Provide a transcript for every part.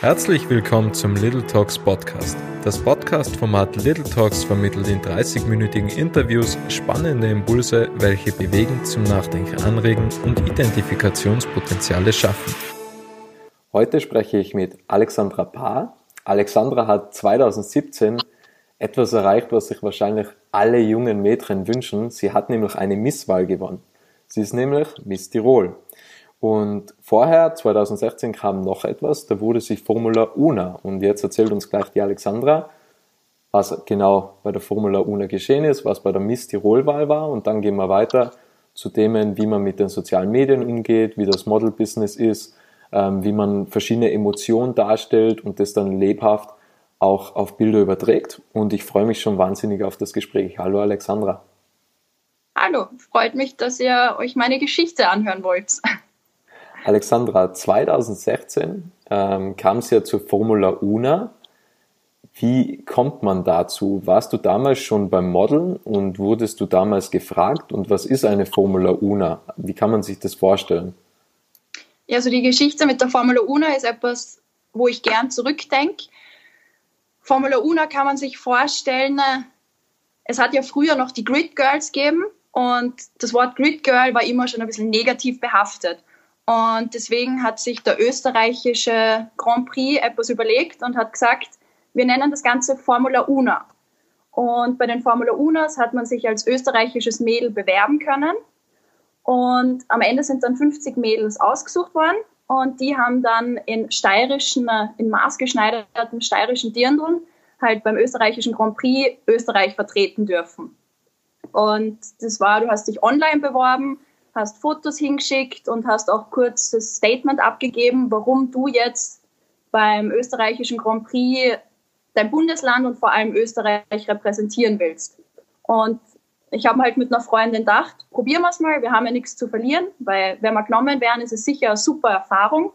Herzlich willkommen zum Little Talks Podcast. Das Podcast-Format Little Talks vermittelt in 30-minütigen Interviews spannende Impulse, welche bewegen, zum Nachdenken anregen und Identifikationspotenziale schaffen. Heute spreche ich mit Alexandra Paar. Alexandra hat 2017 etwas erreicht, was sich wahrscheinlich alle jungen Mädchen wünschen. Sie hat nämlich eine Misswahl gewonnen. Sie ist nämlich Miss Tirol. Und vorher, 2016, kam noch etwas, da wurde sie Formula Una. Und jetzt erzählt uns gleich die Alexandra, was genau bei der Formula Una geschehen ist, was bei der Miss Tirol-Wahl war. Und dann gehen wir weiter zu Themen, wie man mit den sozialen Medien umgeht, wie das Model-Business ist, ähm, wie man verschiedene Emotionen darstellt und das dann lebhaft auch auf Bilder überträgt. Und ich freue mich schon wahnsinnig auf das Gespräch. Hallo Alexandra. Hallo, freut mich, dass ihr euch meine Geschichte anhören wollt. Alexandra, 2016 ähm, kam es ja zur Formula Una. Wie kommt man dazu? Warst du damals schon beim Modeln und wurdest du damals gefragt? Und was ist eine Formula Una? Wie kann man sich das vorstellen? Ja, also die Geschichte mit der Formula Una ist etwas, wo ich gern zurückdenke. Formula Una kann man sich vorstellen, äh, es hat ja früher noch die Grid Girls gegeben und das Wort Grid Girl war immer schon ein bisschen negativ behaftet. Und deswegen hat sich der österreichische Grand Prix etwas überlegt und hat gesagt, wir nennen das Ganze Formula Una. Und bei den Formula Unas hat man sich als österreichisches Mädel bewerben können. Und am Ende sind dann 50 Mädels ausgesucht worden. Und die haben dann in steirischen, in maßgeschneiderten steirischen Dirndln halt beim österreichischen Grand Prix Österreich vertreten dürfen. Und das war, du hast dich online beworben, hast Fotos hingeschickt und hast auch kurz das Statement abgegeben, warum du jetzt beim österreichischen Grand Prix dein Bundesland und vor allem Österreich repräsentieren willst. Und ich habe halt mit einer Freundin gedacht, probieren wir es mal, wir haben ja nichts zu verlieren, weil wenn wir genommen werden, ist es sicher eine super Erfahrung.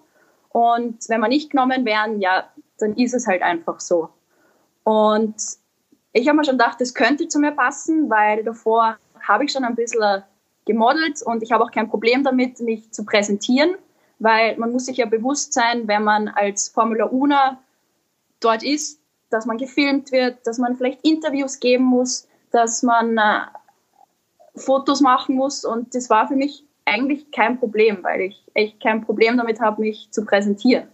Und wenn wir nicht genommen werden, ja, dann ist es halt einfach so. Und ich habe mir schon gedacht, das könnte zu mir passen, weil davor habe ich schon ein bisschen gemodelt und ich habe auch kein Problem damit, mich zu präsentieren, weil man muss sich ja bewusst sein, wenn man als Formula Una dort ist, dass man gefilmt wird, dass man vielleicht Interviews geben muss, dass man äh, Fotos machen muss und das war für mich eigentlich kein Problem, weil ich echt kein Problem damit habe, mich zu präsentieren.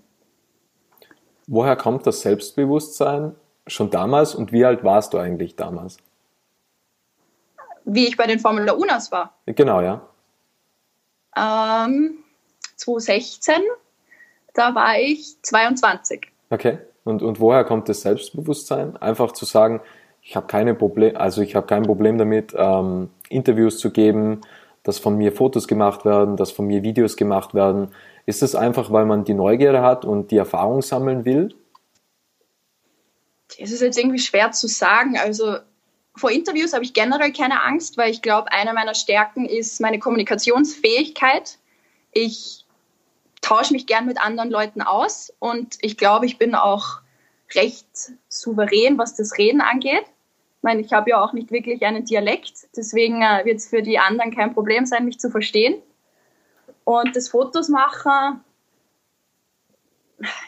Woher kommt das Selbstbewusstsein schon damals und wie alt warst du eigentlich damals? Wie ich bei den Formula Unas war. Genau, ja. Ähm, 2016, da war ich 22. Okay. Und, und woher kommt das Selbstbewusstsein? Einfach zu sagen, ich habe keine Problem, also ich habe kein Problem damit, ähm, Interviews zu geben, dass von mir Fotos gemacht werden, dass von mir Videos gemacht werden. Ist es einfach, weil man die Neugierde hat und die Erfahrung sammeln will? Das ist jetzt irgendwie schwer zu sagen. Also vor Interviews habe ich generell keine Angst, weil ich glaube, eine meiner Stärken ist meine Kommunikationsfähigkeit. Ich tausche mich gern mit anderen Leuten aus und ich glaube, ich bin auch recht souverän, was das Reden angeht. Ich meine, ich habe ja auch nicht wirklich einen Dialekt, deswegen äh, wird es für die anderen kein Problem sein, mich zu verstehen. Und das Fotos machen,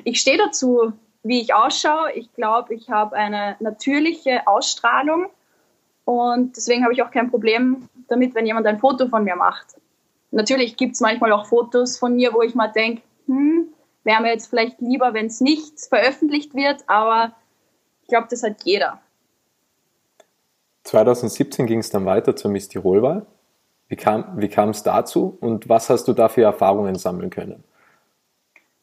ich stehe dazu, wie ich ausschaue. Ich glaube, ich habe eine natürliche Ausstrahlung und deswegen habe ich auch kein Problem damit, wenn jemand ein Foto von mir macht. Natürlich gibt es manchmal auch Fotos von mir, wo ich mal denke, hm, wäre mir jetzt vielleicht lieber, wenn es nicht veröffentlicht wird, aber ich glaube, das hat jeder. 2017 ging es dann weiter zur Miss Tirol-Wahl. Wie kam wie es dazu und was hast du da für Erfahrungen sammeln können?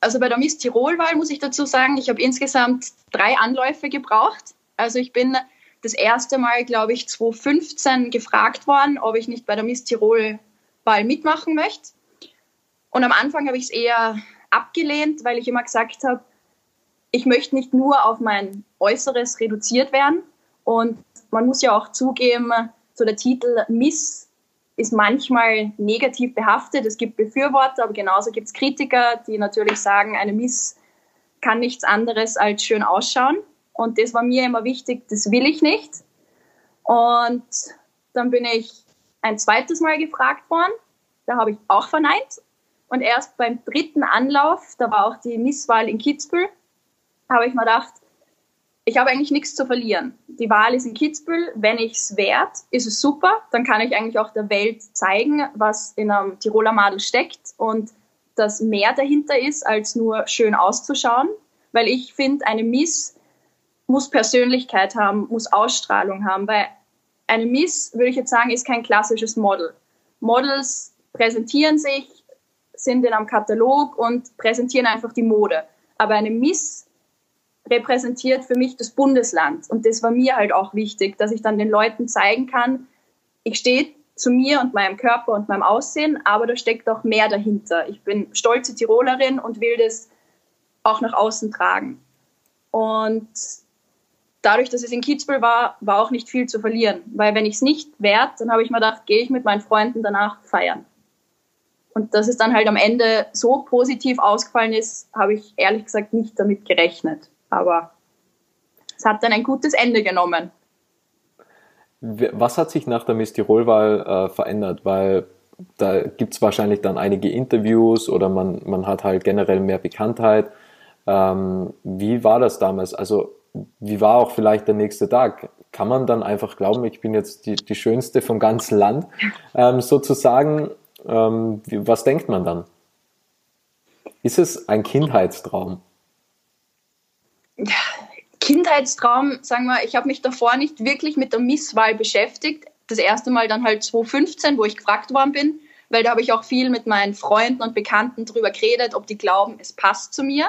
Also bei der Miss Tirol-Wahl muss ich dazu sagen, ich habe insgesamt drei Anläufe gebraucht. Also ich bin das erste Mal, glaube ich, 2015 gefragt worden, ob ich nicht bei der Miss Tirol Wahl mitmachen möchte. Und am Anfang habe ich es eher abgelehnt, weil ich immer gesagt habe, ich möchte nicht nur auf mein Äußeres reduziert werden. Und man muss ja auch zugeben, so der Titel Miss ist manchmal negativ behaftet. Es gibt Befürworter, aber genauso gibt es Kritiker, die natürlich sagen, eine Miss kann nichts anderes als schön ausschauen. Und das war mir immer wichtig, das will ich nicht. Und dann bin ich ein zweites Mal gefragt worden. Da habe ich auch verneint. Und erst beim dritten Anlauf, da war auch die Misswahl in Kitzbühel, habe ich mir gedacht, ich habe eigentlich nichts zu verlieren. Die Wahl ist in Kitzbühel. Wenn ich es wert, ist es super. Dann kann ich eigentlich auch der Welt zeigen, was in einem Tiroler Madel steckt und dass mehr dahinter ist, als nur schön auszuschauen. Weil ich finde, eine Miss muss Persönlichkeit haben, muss Ausstrahlung haben. Weil eine Miss, würde ich jetzt sagen, ist kein klassisches Model. Models präsentieren sich, sind in einem Katalog und präsentieren einfach die Mode. Aber eine Miss repräsentiert für mich das Bundesland. Und das war mir halt auch wichtig, dass ich dann den Leuten zeigen kann, ich stehe zu mir und meinem Körper und meinem Aussehen, aber da steckt auch mehr dahinter. Ich bin stolze Tirolerin und will das auch nach außen tragen. Und dadurch, dass es in Kitzbühel war, war auch nicht viel zu verlieren. Weil wenn ich es nicht wert, dann habe ich mir gedacht, gehe ich mit meinen Freunden danach feiern. Und dass es dann halt am Ende so positiv ausgefallen ist, habe ich ehrlich gesagt nicht damit gerechnet. Aber es hat dann ein gutes Ende genommen. Was hat sich nach der Miss Tirol-Wahl äh, verändert? Weil da gibt es wahrscheinlich dann einige Interviews oder man, man hat halt generell mehr Bekanntheit. Ähm, wie war das damals? Also wie war auch vielleicht der nächste Tag? Kann man dann einfach glauben, ich bin jetzt die, die Schönste vom ganzen Land, ähm, sozusagen? Ähm, was denkt man dann? Ist es ein Kindheitstraum? Kindheitstraum, sagen wir, ich habe mich davor nicht wirklich mit der Misswahl beschäftigt. Das erste Mal dann halt 2015, wo ich gefragt worden bin, weil da habe ich auch viel mit meinen Freunden und Bekannten darüber geredet, ob die glauben, es passt zu mir.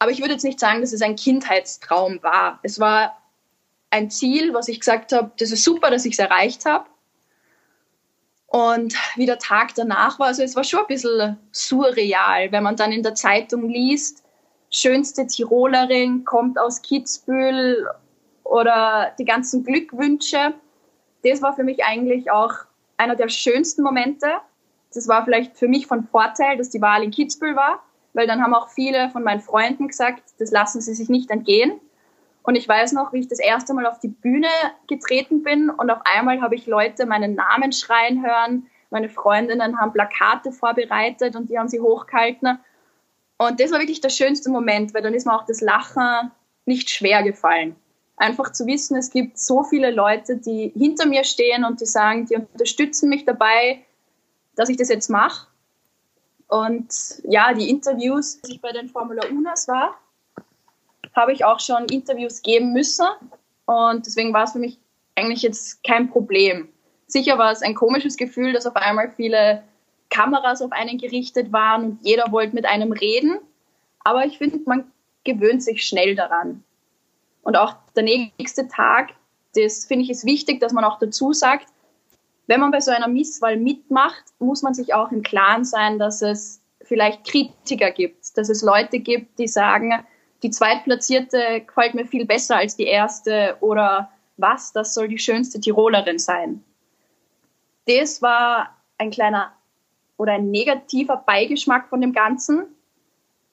Aber ich würde jetzt nicht sagen, dass es ein Kindheitstraum war. Es war ein Ziel, was ich gesagt habe, das ist super, dass ich es erreicht habe. Und wie der Tag danach war, also es war schon ein bisschen surreal, wenn man dann in der Zeitung liest, schönste Tirolerin kommt aus Kitzbühel oder die ganzen Glückwünsche. Das war für mich eigentlich auch einer der schönsten Momente. Das war vielleicht für mich von Vorteil, dass die Wahl in Kitzbühel war, weil dann haben auch viele von meinen Freunden gesagt, das lassen sie sich nicht entgehen. Und ich weiß noch, wie ich das erste Mal auf die Bühne getreten bin und auf einmal habe ich Leute meinen Namen schreien hören. Meine Freundinnen haben Plakate vorbereitet und die haben sie hochgehalten. Und das war wirklich der schönste Moment, weil dann ist mir auch das Lachen nicht schwer gefallen. Einfach zu wissen, es gibt so viele Leute, die hinter mir stehen und die sagen, die unterstützen mich dabei, dass ich das jetzt mache. Und ja, die Interviews, als ich bei den Formula Unas war, habe ich auch schon Interviews geben müssen. Und deswegen war es für mich eigentlich jetzt kein Problem. Sicher war es ein komisches Gefühl, dass auf einmal viele Kameras auf einen gerichtet waren und jeder wollte mit einem reden. Aber ich finde, man gewöhnt sich schnell daran. Und auch der nächste Tag, das finde ich ist wichtig, dass man auch dazu sagt, wenn man bei so einer Misswahl mitmacht, muss man sich auch im Klaren sein, dass es vielleicht Kritiker gibt, dass es Leute gibt, die sagen, die Zweitplatzierte gefällt mir viel besser als die erste oder was, das soll die schönste Tirolerin sein. Das war ein kleiner oder ein negativer Beigeschmack von dem Ganzen.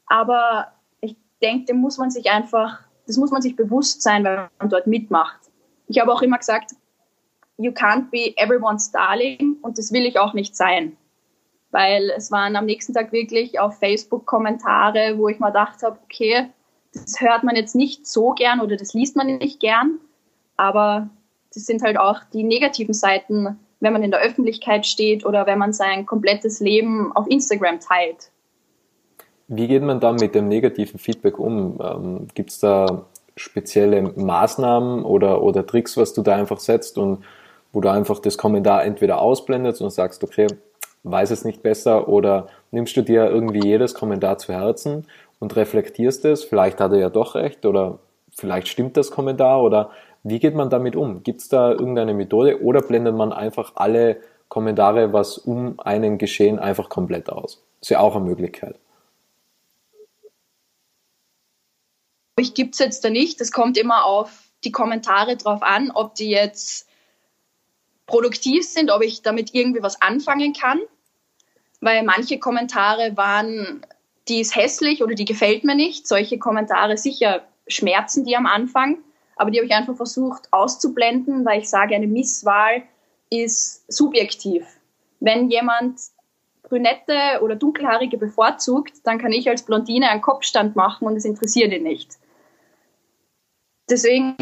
Aber ich denke, dem muss man sich einfach, das muss man sich bewusst sein, wenn man dort mitmacht. Ich habe auch immer gesagt, you can't be everyone's darling und das will ich auch nicht sein. Weil es waren am nächsten Tag wirklich auf Facebook Kommentare, wo ich mir gedacht habe, okay, das hört man jetzt nicht so gern oder das liest man nicht gern, aber das sind halt auch die negativen Seiten wenn man in der Öffentlichkeit steht oder wenn man sein komplettes Leben auf Instagram teilt. Wie geht man dann mit dem negativen Feedback um? Ähm, Gibt es da spezielle Maßnahmen oder, oder Tricks, was du da einfach setzt und wo du einfach das Kommentar entweder ausblendest und sagst, okay, weiß es nicht besser oder nimmst du dir irgendwie jedes Kommentar zu Herzen und reflektierst es, vielleicht hat er ja doch recht oder vielleicht stimmt das Kommentar oder wie geht man damit um? Gibt es da irgendeine Methode oder blendet man einfach alle Kommentare, was um einen geschehen, einfach komplett aus? ist ja auch eine Möglichkeit. Ich gibt es jetzt da nicht. Es kommt immer auf die Kommentare drauf an, ob die jetzt produktiv sind, ob ich damit irgendwie was anfangen kann. Weil manche Kommentare waren, die ist hässlich oder die gefällt mir nicht. Solche Kommentare sicher schmerzen die am Anfang. Aber die habe ich einfach versucht auszublenden, weil ich sage, eine Misswahl ist subjektiv. Wenn jemand Brünette oder Dunkelhaarige bevorzugt, dann kann ich als Blondine einen Kopfstand machen und es interessiert ihn nicht. Deswegen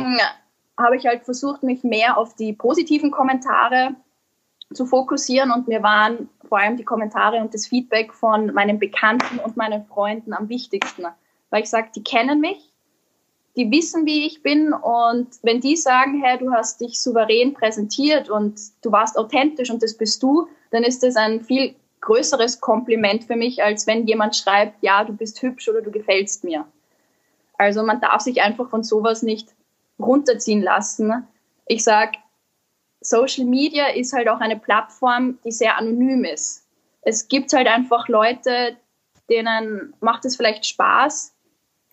habe ich halt versucht, mich mehr auf die positiven Kommentare zu fokussieren und mir waren vor allem die Kommentare und das Feedback von meinen Bekannten und meinen Freunden am wichtigsten, weil ich sage, die kennen mich, die wissen, wie ich bin und wenn die sagen, hey, du hast dich souverän präsentiert und du warst authentisch und das bist du, dann ist das ein viel größeres Kompliment für mich, als wenn jemand schreibt, ja, du bist hübsch oder du gefällst mir. Also man darf sich einfach von sowas nicht runterziehen lassen. Ich sag, Social Media ist halt auch eine Plattform, die sehr anonym ist. Es gibt halt einfach Leute, denen macht es vielleicht Spaß,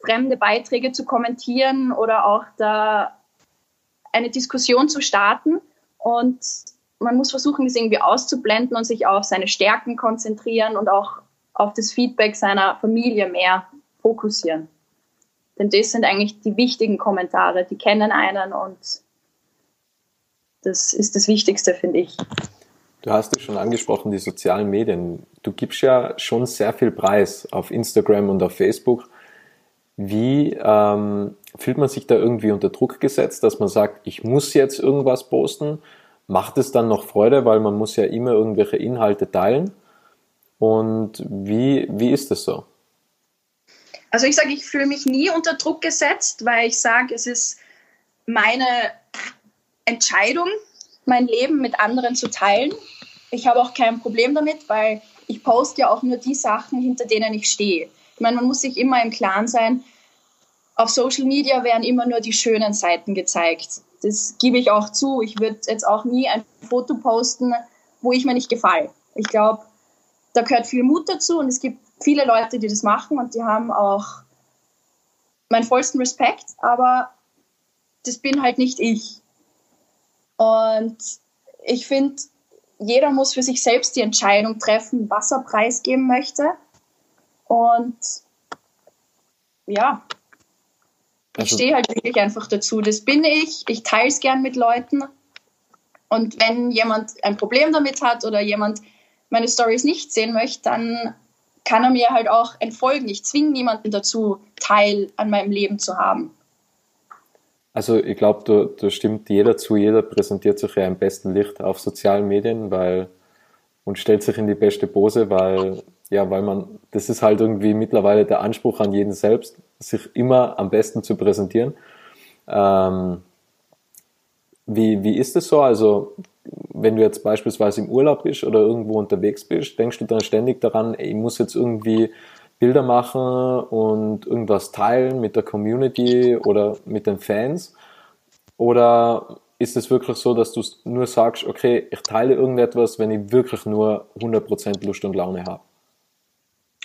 fremde Beiträge zu kommentieren oder auch da eine Diskussion zu starten. Und man muss versuchen, das irgendwie auszublenden und sich auf seine Stärken konzentrieren und auch auf das Feedback seiner Familie mehr fokussieren. Denn das sind eigentlich die wichtigen Kommentare, die kennen einen und das ist das Wichtigste, finde ich. Du hast es schon angesprochen, die sozialen Medien. Du gibst ja schon sehr viel Preis auf Instagram und auf Facebook. Wie ähm, fühlt man sich da irgendwie unter Druck gesetzt, dass man sagt, ich muss jetzt irgendwas posten? Macht es dann noch Freude, weil man muss ja immer irgendwelche Inhalte teilen? Und wie, wie ist das so? Also ich sage, ich fühle mich nie unter Druck gesetzt, weil ich sage, es ist meine Entscheidung, mein Leben mit anderen zu teilen. Ich habe auch kein Problem damit, weil ich poste ja auch nur die Sachen, hinter denen ich stehe. Ich meine, man muss sich immer im Klaren sein, auf Social Media werden immer nur die schönen Seiten gezeigt. Das gebe ich auch zu. Ich würde jetzt auch nie ein Foto posten, wo ich mir nicht gefalle. Ich glaube, da gehört viel Mut dazu und es gibt viele Leute, die das machen und die haben auch meinen vollsten Respekt, aber das bin halt nicht ich. Und ich finde, jeder muss für sich selbst die Entscheidung treffen, was er preisgeben möchte. Und ja, ich also, stehe halt wirklich einfach dazu. Das bin ich. Ich teile es gern mit Leuten. Und wenn jemand ein Problem damit hat oder jemand meine Stories nicht sehen möchte, dann kann er mir halt auch entfolgen. Ich zwinge niemanden dazu, Teil an meinem Leben zu haben. Also ich glaube, da, stimmt jeder zu, jeder präsentiert sich ja im besten Licht auf sozialen Medien, weil und stellt sich in die beste Pose, weil ja, weil man, das ist halt irgendwie mittlerweile der Anspruch an jeden selbst, sich immer am besten zu präsentieren. Ähm, wie, wie ist es so? Also, wenn du jetzt beispielsweise im Urlaub bist oder irgendwo unterwegs bist, denkst du dann ständig daran, ey, ich muss jetzt irgendwie Bilder machen und irgendwas teilen mit der Community oder mit den Fans? Oder ist es wirklich so, dass du nur sagst, okay, ich teile irgendetwas, wenn ich wirklich nur 100% Lust und Laune habe?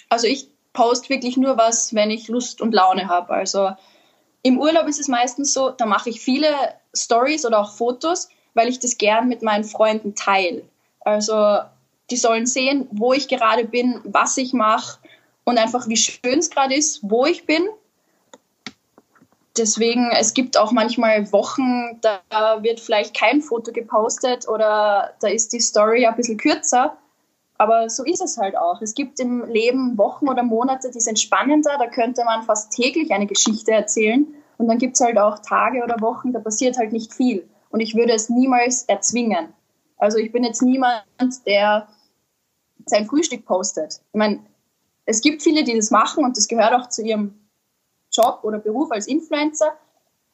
Also ich poste wirklich nur was, wenn ich Lust und Laune habe. Also im Urlaub ist es meistens so, da mache ich viele Stories oder auch Fotos, weil ich das gern mit meinen Freunden teile. Also die sollen sehen, wo ich gerade bin, was ich mache und einfach wie schön es gerade ist, wo ich bin. Deswegen, es gibt auch manchmal Wochen, da wird vielleicht kein Foto gepostet oder da ist die Story ein bisschen kürzer. Aber so ist es halt auch. Es gibt im Leben Wochen oder Monate, die sind spannender, da könnte man fast täglich eine Geschichte erzählen. Und dann gibt es halt auch Tage oder Wochen, da passiert halt nicht viel. Und ich würde es niemals erzwingen. Also ich bin jetzt niemand, der sein Frühstück postet. Ich meine, es gibt viele, die das machen und das gehört auch zu ihrem Job oder Beruf als Influencer.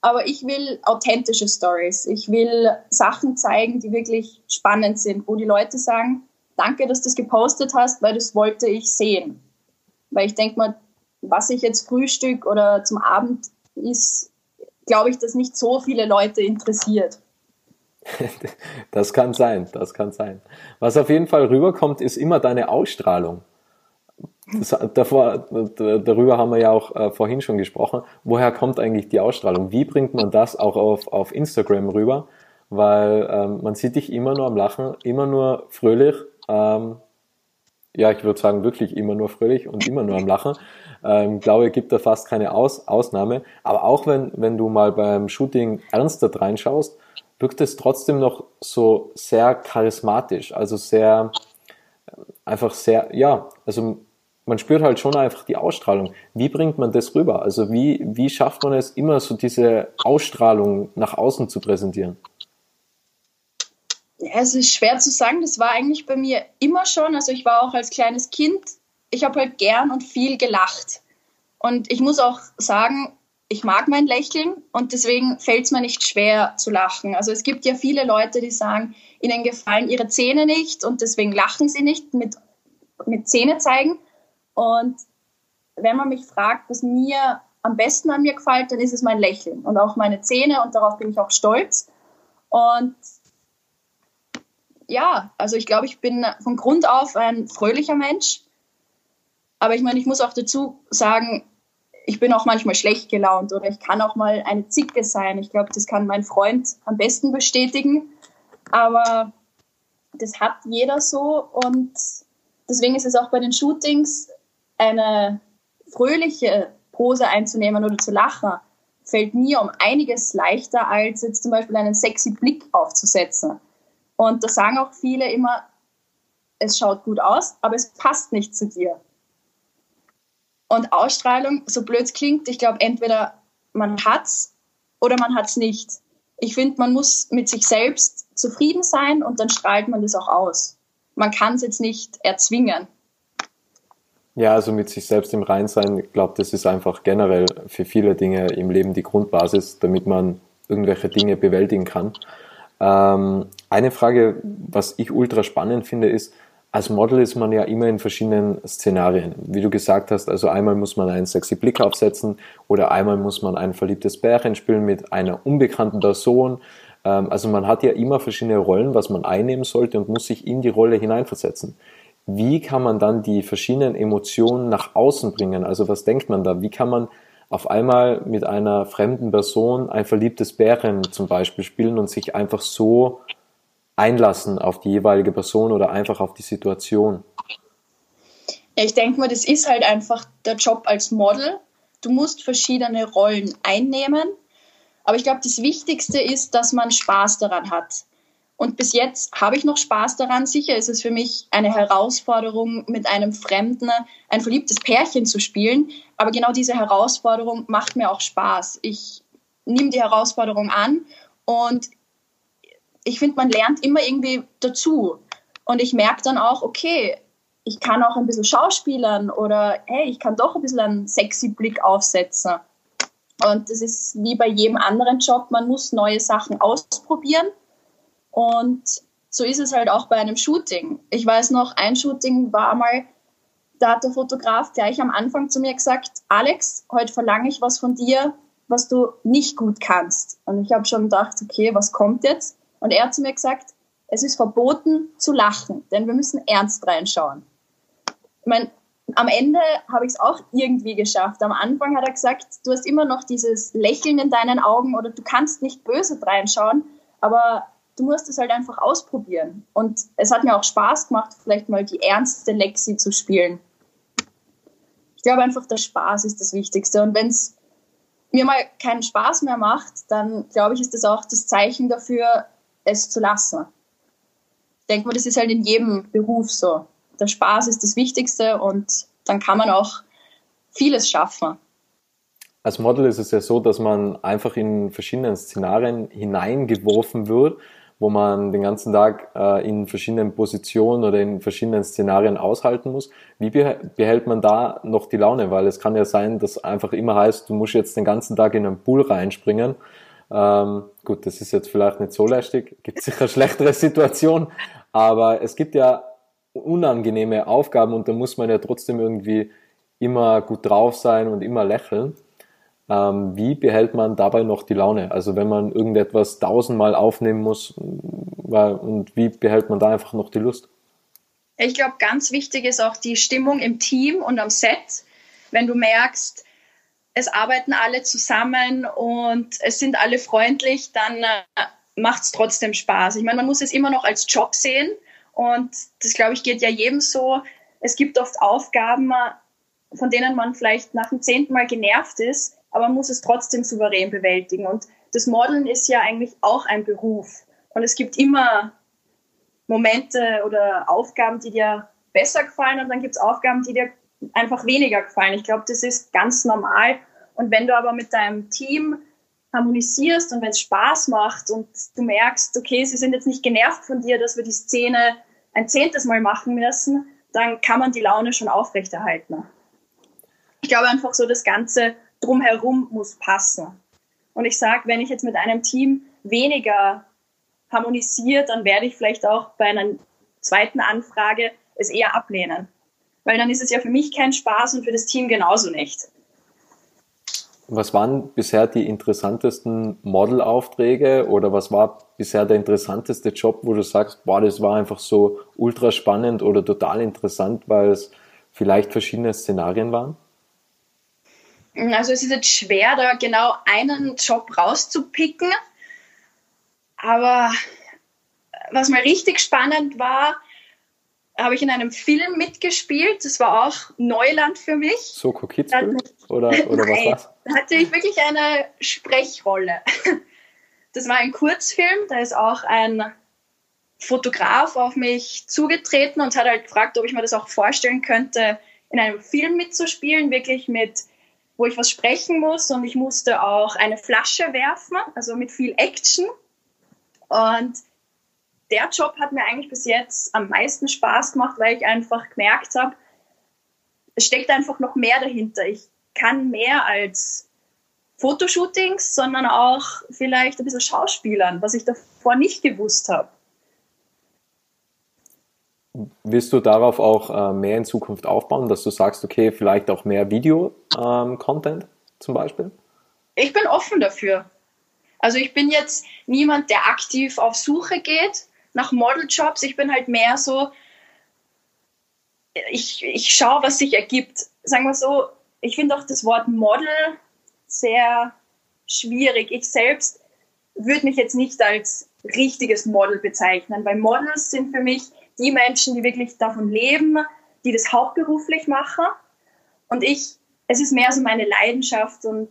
Aber ich will authentische Stories. Ich will Sachen zeigen, die wirklich spannend sind, wo die Leute sagen, danke, dass du das gepostet hast, weil das wollte ich sehen. Weil ich denke mal, was ich jetzt Frühstück oder zum Abend ist, glaube ich, dass nicht so viele Leute interessiert. Das kann sein, das kann sein. Was auf jeden Fall rüberkommt, ist immer deine Ausstrahlung. Das, davor, darüber haben wir ja auch äh, vorhin schon gesprochen. Woher kommt eigentlich die Ausstrahlung? Wie bringt man das auch auf, auf Instagram rüber? Weil ähm, man sieht dich immer nur am Lachen, immer nur fröhlich. Ähm, ja, ich würde sagen, wirklich immer nur fröhlich und immer nur am Lachen. Ähm, glaube, gibt da fast keine Aus Ausnahme. Aber auch wenn, wenn du mal beim Shooting ernster reinschaust, wirkt es trotzdem noch so sehr charismatisch, also sehr einfach sehr, ja, also man spürt halt schon einfach die Ausstrahlung. Wie bringt man das rüber? Also wie, wie schafft man es immer so diese Ausstrahlung nach außen zu präsentieren? Ja, es ist schwer zu sagen. Das war eigentlich bei mir immer schon. Also ich war auch als kleines Kind, ich habe halt gern und viel gelacht. Und ich muss auch sagen, ich mag mein Lächeln und deswegen fällt es mir nicht schwer zu lachen. Also es gibt ja viele Leute, die sagen, ihnen gefallen ihre Zähne nicht und deswegen lachen sie nicht mit, mit Zähne zeigen. Und wenn man mich fragt, was mir am besten an mir gefällt, dann ist es mein Lächeln und auch meine Zähne und darauf bin ich auch stolz. Und ja, also ich glaube, ich bin von Grund auf ein fröhlicher Mensch. Aber ich meine, ich muss auch dazu sagen, ich bin auch manchmal schlecht gelaunt oder ich kann auch mal eine Zicke sein. Ich glaube, das kann mein Freund am besten bestätigen. Aber das hat jeder so und deswegen ist es auch bei den Shootings eine fröhliche Pose einzunehmen oder zu lachen, fällt mir um einiges leichter, als jetzt zum Beispiel einen sexy Blick aufzusetzen. Und da sagen auch viele immer, es schaut gut aus, aber es passt nicht zu dir. Und Ausstrahlung, so blöd es klingt, ich glaube, entweder man hat's oder man hat's nicht. Ich finde, man muss mit sich selbst zufrieden sein und dann strahlt man das auch aus. Man kann es jetzt nicht erzwingen. Ja, also mit sich selbst im Rein sein, ich glaube, das ist einfach generell für viele Dinge im Leben die Grundbasis, damit man irgendwelche Dinge bewältigen kann. Ähm, eine Frage, was ich ultra spannend finde, ist, als Model ist man ja immer in verschiedenen Szenarien. Wie du gesagt hast, also einmal muss man einen sexy Blick aufsetzen oder einmal muss man ein verliebtes Bärchen spielen mit einer unbekannten Person. Ähm, also man hat ja immer verschiedene Rollen, was man einnehmen sollte und muss sich in die Rolle hineinversetzen wie kann man dann die verschiedenen Emotionen nach außen bringen? Also was denkt man da? Wie kann man auf einmal mit einer fremden Person ein verliebtes Bären zum Beispiel spielen und sich einfach so einlassen auf die jeweilige Person oder einfach auf die Situation? Ich denke mal, das ist halt einfach der Job als Model. Du musst verschiedene Rollen einnehmen. Aber ich glaube, das Wichtigste ist, dass man Spaß daran hat. Und bis jetzt habe ich noch Spaß daran. Sicher ist es für mich eine Herausforderung, mit einem Fremden ein verliebtes Pärchen zu spielen. Aber genau diese Herausforderung macht mir auch Spaß. Ich nehme die Herausforderung an und ich finde, man lernt immer irgendwie dazu. Und ich merke dann auch, okay, ich kann auch ein bisschen schauspielern oder hey, ich kann doch ein bisschen einen sexy Blick aufsetzen. Und das ist wie bei jedem anderen Job, man muss neue Sachen ausprobieren und so ist es halt auch bei einem Shooting. Ich weiß noch, ein Shooting war mal, da hat der Fotograf gleich am Anfang zu mir gesagt, Alex, heute verlange ich was von dir, was du nicht gut kannst. Und ich habe schon gedacht, okay, was kommt jetzt? Und er hat zu mir gesagt, es ist verboten zu lachen, denn wir müssen ernst reinschauen. Ich meine, am Ende habe ich es auch irgendwie geschafft. Am Anfang hat er gesagt, du hast immer noch dieses Lächeln in deinen Augen oder du kannst nicht böse reinschauen, aber du musst es halt einfach ausprobieren. Und es hat mir auch Spaß gemacht, vielleicht mal die ernste Lexi zu spielen. Ich glaube einfach, der Spaß ist das Wichtigste. Und wenn es mir mal keinen Spaß mehr macht, dann glaube ich, ist das auch das Zeichen dafür, es zu lassen. Ich denke mal, das ist halt in jedem Beruf so. Der Spaß ist das Wichtigste und dann kann man auch vieles schaffen. Als Model ist es ja so, dass man einfach in verschiedenen Szenarien hineingeworfen wird wo man den ganzen Tag äh, in verschiedenen Positionen oder in verschiedenen Szenarien aushalten muss. Wie behält man da noch die Laune? Weil es kann ja sein, dass einfach immer heißt, du musst jetzt den ganzen Tag in einen Pool reinspringen. Ähm, gut, das ist jetzt vielleicht nicht so lästig, gibt sicher schlechtere Situationen, aber es gibt ja unangenehme Aufgaben und da muss man ja trotzdem irgendwie immer gut drauf sein und immer lächeln. Ähm, wie behält man dabei noch die Laune? Also wenn man irgendetwas tausendmal aufnehmen muss, weil, und wie behält man da einfach noch die Lust? Ich glaube, ganz wichtig ist auch die Stimmung im Team und am Set. Wenn du merkst, es arbeiten alle zusammen und es sind alle freundlich, dann äh, macht es trotzdem Spaß. Ich meine, man muss es immer noch als Job sehen und das, glaube ich, geht ja jedem so. Es gibt oft Aufgaben, von denen man vielleicht nach dem zehnten Mal genervt ist, aber man muss es trotzdem souverän bewältigen. Und das Modeln ist ja eigentlich auch ein Beruf. Und es gibt immer Momente oder Aufgaben, die dir besser gefallen und dann gibt es Aufgaben, die dir einfach weniger gefallen. Ich glaube, das ist ganz normal. Und wenn du aber mit deinem Team harmonisierst und wenn es Spaß macht und du merkst, okay, sie sind jetzt nicht genervt von dir, dass wir die Szene ein zehntes Mal machen müssen, dann kann man die Laune schon aufrechterhalten. Ich glaube einfach so, das Ganze drumherum muss passen. Und ich sage, wenn ich jetzt mit einem Team weniger harmonisiert, dann werde ich vielleicht auch bei einer zweiten Anfrage es eher ablehnen. Weil dann ist es ja für mich kein Spaß und für das Team genauso nicht. Was waren bisher die interessantesten Modelaufträge oder was war bisher der interessanteste Job, wo du sagst, boah, das war einfach so ultra spannend oder total interessant, weil es vielleicht verschiedene Szenarien waren? Also es ist jetzt schwer, da genau einen Job rauszupicken. Aber was mal richtig spannend war, habe ich in einem Film mitgespielt. Das war auch Neuland für mich. Soko Kitzbühel? Oder, oder was war's? Da hatte ich wirklich eine Sprechrolle. Das war ein Kurzfilm, da ist auch ein Fotograf auf mich zugetreten und hat halt gefragt, ob ich mir das auch vorstellen könnte, in einem Film mitzuspielen, wirklich mit, wo ich was sprechen muss und ich musste auch eine Flasche werfen, also mit viel Action. Und der Job hat mir eigentlich bis jetzt am meisten Spaß gemacht, weil ich einfach gemerkt habe, es steckt einfach noch mehr dahinter. Ich kann mehr als Fotoshootings, sondern auch vielleicht ein bisschen Schauspielern, was ich davor nicht gewusst habe. Willst du darauf auch äh, mehr in Zukunft aufbauen, dass du sagst, okay, vielleicht auch mehr Video-Content ähm, zum Beispiel? Ich bin offen dafür. Also ich bin jetzt niemand, der aktiv auf Suche geht nach Modeljobs. Ich bin halt mehr so, ich, ich schaue, was sich ergibt. Sagen wir so, ich finde auch das Wort Model sehr schwierig. Ich selbst würde mich jetzt nicht als richtiges Model bezeichnen, weil Models sind für mich die Menschen, die wirklich davon leben, die das hauptberuflich machen. Und ich, es ist mehr so meine Leidenschaft und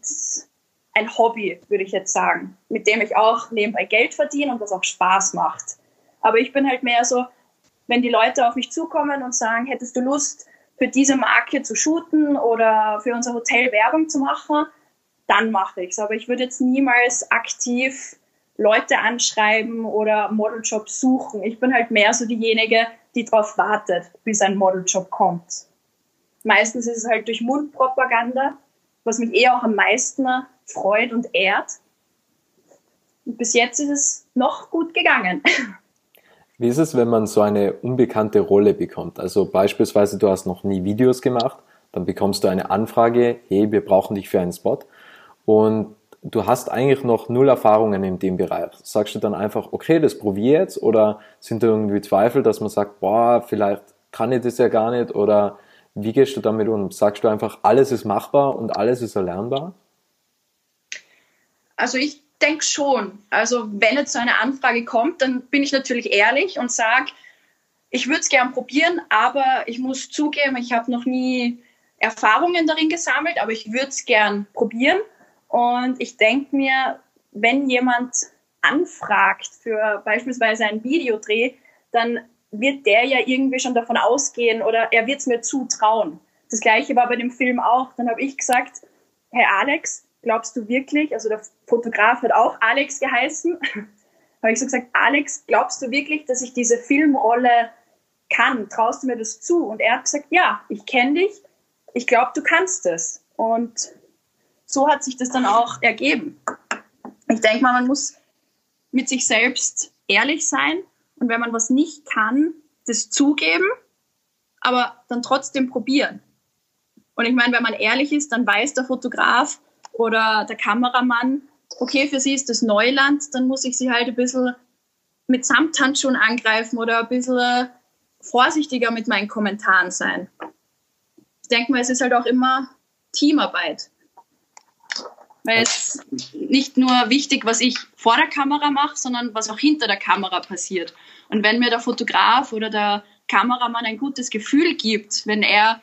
ein Hobby, würde ich jetzt sagen, mit dem ich auch nebenbei Geld verdiene und was auch Spaß macht. Aber ich bin halt mehr so, wenn die Leute auf mich zukommen und sagen, hättest du Lust, für diese Marke zu shooten oder für unser Hotel Werbung zu machen, dann mache ich es. Aber ich würde jetzt niemals aktiv Leute anschreiben oder Modeljobs suchen. Ich bin halt mehr so diejenige, die darauf wartet, bis ein Modeljob kommt. Meistens ist es halt durch Mundpropaganda, was mich eher auch am meisten freut und ehrt. Und bis jetzt ist es noch gut gegangen. Wie ist es, wenn man so eine unbekannte Rolle bekommt? Also beispielsweise, du hast noch nie Videos gemacht, dann bekommst du eine Anfrage, hey, wir brauchen dich für einen Spot. Und du hast eigentlich noch null Erfahrungen in dem Bereich. Sagst du dann einfach, okay, das probiere jetzt? Oder sind da irgendwie Zweifel, dass man sagt, boah, vielleicht kann ich das ja gar nicht? Oder wie gehst du damit um? Sagst du einfach, alles ist machbar und alles ist erlernbar? Also ich denke schon. Also wenn jetzt so eine Anfrage kommt, dann bin ich natürlich ehrlich und sage, ich würde es gern probieren, aber ich muss zugeben, ich habe noch nie Erfahrungen darin gesammelt, aber ich würde es gern probieren. Und ich denke mir, wenn jemand anfragt für beispielsweise einen Videodreh, dann wird der ja irgendwie schon davon ausgehen oder er wird es mir zutrauen. Das gleiche war bei dem Film auch. Dann habe ich gesagt, Herr Alex, glaubst du wirklich, also der Fotograf hat auch Alex geheißen, habe ich so gesagt, Alex, glaubst du wirklich, dass ich diese Filmrolle kann? Traust du mir das zu? Und er hat gesagt, ja, ich kenne dich, ich glaube, du kannst es. Und so hat sich das dann auch ergeben. Ich denke mal, man muss mit sich selbst ehrlich sein und wenn man was nicht kann, das zugeben, aber dann trotzdem probieren. Und ich meine, wenn man ehrlich ist, dann weiß der Fotograf, oder der Kameramann, okay, für sie ist das Neuland, dann muss ich sie halt ein bisschen mit Samthandschuhen angreifen oder ein bisschen vorsichtiger mit meinen Kommentaren sein. Ich denke mal, es ist halt auch immer Teamarbeit. Weil es nicht nur wichtig, was ich vor der Kamera mache, sondern was auch hinter der Kamera passiert. Und wenn mir der Fotograf oder der Kameramann ein gutes Gefühl gibt, wenn er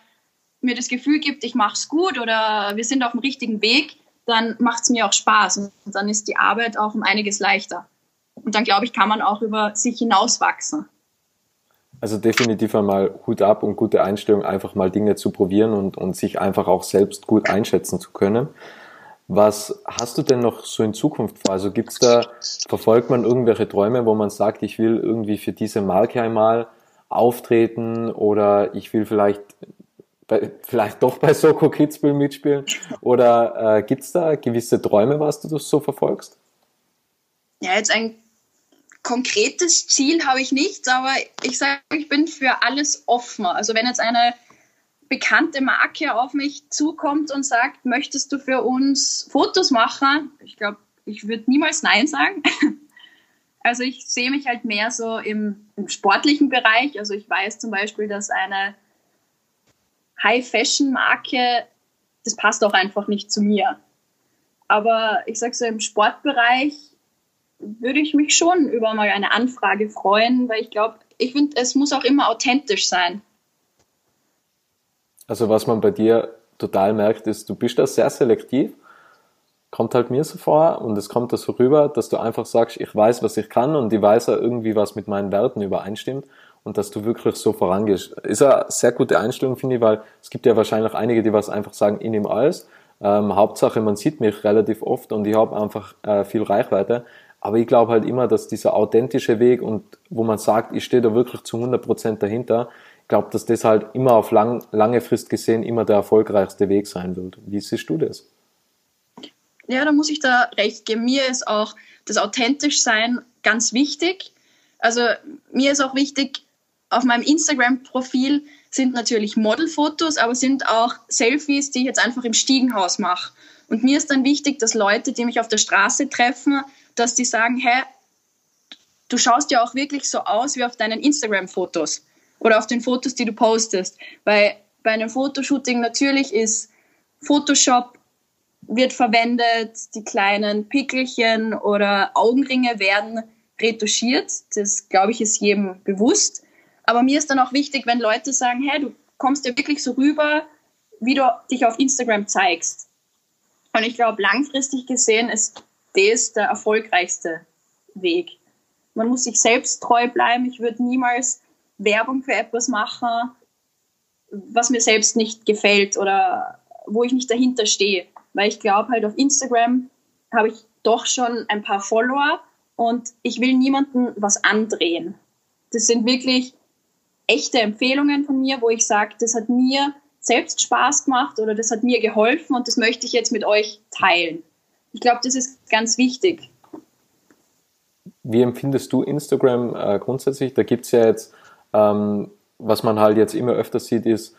mir das Gefühl gibt, ich mache es gut oder wir sind auf dem richtigen Weg, dann macht es mir auch Spaß und dann ist die Arbeit auch um einiges leichter. Und dann glaube ich, kann man auch über sich hinauswachsen. Also definitiv einmal Hut ab und gute Einstellung, einfach mal Dinge zu probieren und, und sich einfach auch selbst gut einschätzen zu können. Was hast du denn noch so in Zukunft vor? Also gibt's da, verfolgt man irgendwelche Träume, wo man sagt, ich will irgendwie für diese Marke einmal auftreten oder ich will vielleicht bei, vielleicht doch bei Soko Kitzbühel mitspielen? Oder äh, gibt's da gewisse Träume, was du so verfolgst? Ja, jetzt ein konkretes Ziel habe ich nicht, aber ich sage, ich bin für alles offen. Also wenn jetzt eine bekannte Marke auf mich zukommt und sagt, möchtest du für uns Fotos machen? Ich glaube, ich würde niemals Nein sagen. Also ich sehe mich halt mehr so im, im, sportlichen Bereich. Also ich weiß zum Beispiel, dass eine High-Fashion-Marke, das passt auch einfach nicht zu mir. Aber ich sage so, im Sportbereich würde ich mich schon über mal eine Anfrage freuen, weil ich glaube, ich finde, es muss auch immer authentisch sein. Also was man bei dir total merkt, ist, du bist da sehr selektiv. Kommt halt mir so vor und es kommt da so rüber, dass du einfach sagst, ich weiß, was ich kann und ich weiß auch irgendwie, was mit meinen Werten übereinstimmt und dass du wirklich so vorangehst. Ist eine sehr gute Einstellung, finde ich, weil es gibt ja wahrscheinlich einige, die was einfach sagen, ich nehme alles. Ähm, Hauptsache, man sieht mich relativ oft und ich habe einfach äh, viel Reichweite. Aber ich glaube halt immer, dass dieser authentische Weg und wo man sagt, ich stehe da wirklich zu 100% dahinter, glaube, dass das halt immer auf lang, lange Frist gesehen immer der erfolgreichste Weg sein wird. Wie siehst du das? Ja, da muss ich da recht geben. Mir ist auch das authentisch sein ganz wichtig. Also mir ist auch wichtig, auf meinem Instagram-Profil sind natürlich Modelfotos, aber sind auch Selfies, die ich jetzt einfach im Stiegenhaus mache. Und mir ist dann wichtig, dass Leute, die mich auf der Straße treffen, dass die sagen, hä, du schaust ja auch wirklich so aus wie auf deinen Instagram-Fotos oder auf den Fotos, die du postest. Weil bei einem Fotoshooting natürlich ist Photoshop wird verwendet, die kleinen Pickelchen oder Augenringe werden retuschiert. Das, glaube ich, ist jedem bewusst. Aber mir ist dann auch wichtig, wenn Leute sagen, hey, du kommst ja wirklich so rüber, wie du dich auf Instagram zeigst. Und ich glaube, langfristig gesehen ist das der erfolgreichste Weg. Man muss sich selbst treu bleiben. Ich würde niemals Werbung für etwas machen, was mir selbst nicht gefällt oder wo ich nicht dahinter stehe. Weil ich glaube halt auf Instagram habe ich doch schon ein paar Follower und ich will niemandem was andrehen. Das sind wirklich echte Empfehlungen von mir, wo ich sage, das hat mir selbst Spaß gemacht oder das hat mir geholfen und das möchte ich jetzt mit euch teilen. Ich glaube, das ist ganz wichtig. Wie empfindest du Instagram äh, grundsätzlich? Da gibt es ja jetzt, ähm, was man halt jetzt immer öfter sieht, ist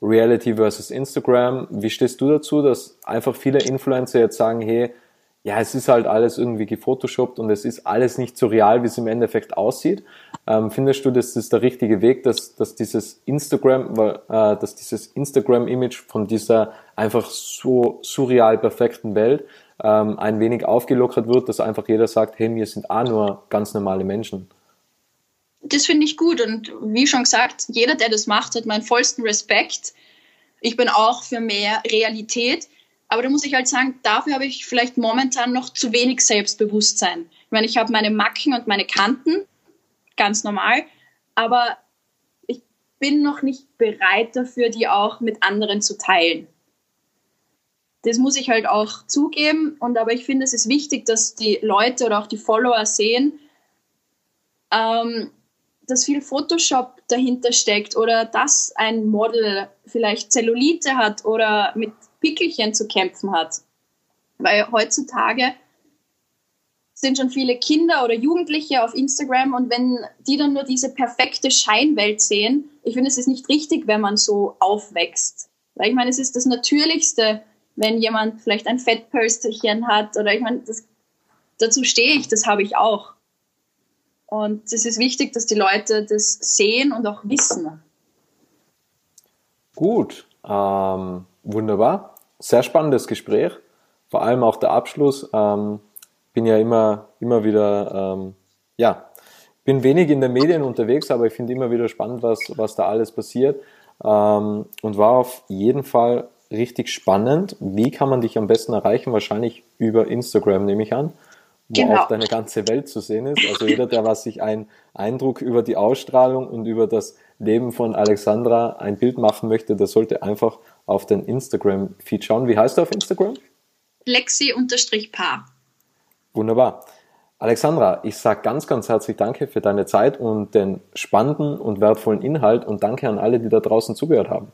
Reality versus Instagram. Wie stehst du dazu, dass einfach viele Influencer jetzt sagen, hey, ja, es ist halt alles irgendwie gefotoshoppt und es ist alles nicht so real, wie es im Endeffekt aussieht. Ähm, findest du, dass das der richtige Weg, dass, dass dieses Instagram, äh, dass dieses Instagram-Image von dieser einfach so surreal perfekten Welt ähm, ein wenig aufgelockert wird, dass einfach jeder sagt, hey, wir sind auch nur ganz normale Menschen? Das finde ich gut und wie schon gesagt, jeder, der das macht, hat meinen vollsten Respekt. Ich bin auch für mehr Realität aber da muss ich halt sagen, dafür habe ich vielleicht momentan noch zu wenig Selbstbewusstsein. Ich meine, ich habe meine Macken und meine Kanten, ganz normal, aber ich bin noch nicht bereit dafür, die auch mit anderen zu teilen. Das muss ich halt auch zugeben. Und aber ich finde, es ist wichtig, dass die Leute oder auch die Follower sehen, ähm, dass viel Photoshop dahinter steckt oder dass ein Model vielleicht Zellulite hat oder mit Pickelchen zu kämpfen hat. Weil heutzutage sind schon viele Kinder oder Jugendliche auf Instagram und wenn die dann nur diese perfekte Scheinwelt sehen, ich finde, es ist nicht richtig, wenn man so aufwächst. Weil ich meine, es ist das Natürlichste, wenn jemand vielleicht ein Fettpölsterchen hat oder ich meine, das, dazu stehe ich, das habe ich auch. Und es ist wichtig, dass die Leute das sehen und auch wissen. Gut, ähm, wunderbar sehr spannendes Gespräch, vor allem auch der Abschluss. Ähm, bin ja immer, immer wieder, ähm, ja, bin wenig in den Medien unterwegs, aber ich finde immer wieder spannend, was, was da alles passiert. Ähm, und war auf jeden Fall richtig spannend. Wie kann man dich am besten erreichen? Wahrscheinlich über Instagram, nehme ich an. Wo genau. auch deine ganze Welt zu sehen ist. Also jeder, der was sich einen Eindruck über die Ausstrahlung und über das Leben von Alexandra ein Bild machen möchte, der sollte einfach auf den Instagram-Feed schauen. Wie heißt du auf Instagram? Lexi-Paar. Wunderbar. Alexandra, ich sage ganz, ganz herzlich Danke für deine Zeit und den spannenden und wertvollen Inhalt und danke an alle, die da draußen zugehört haben.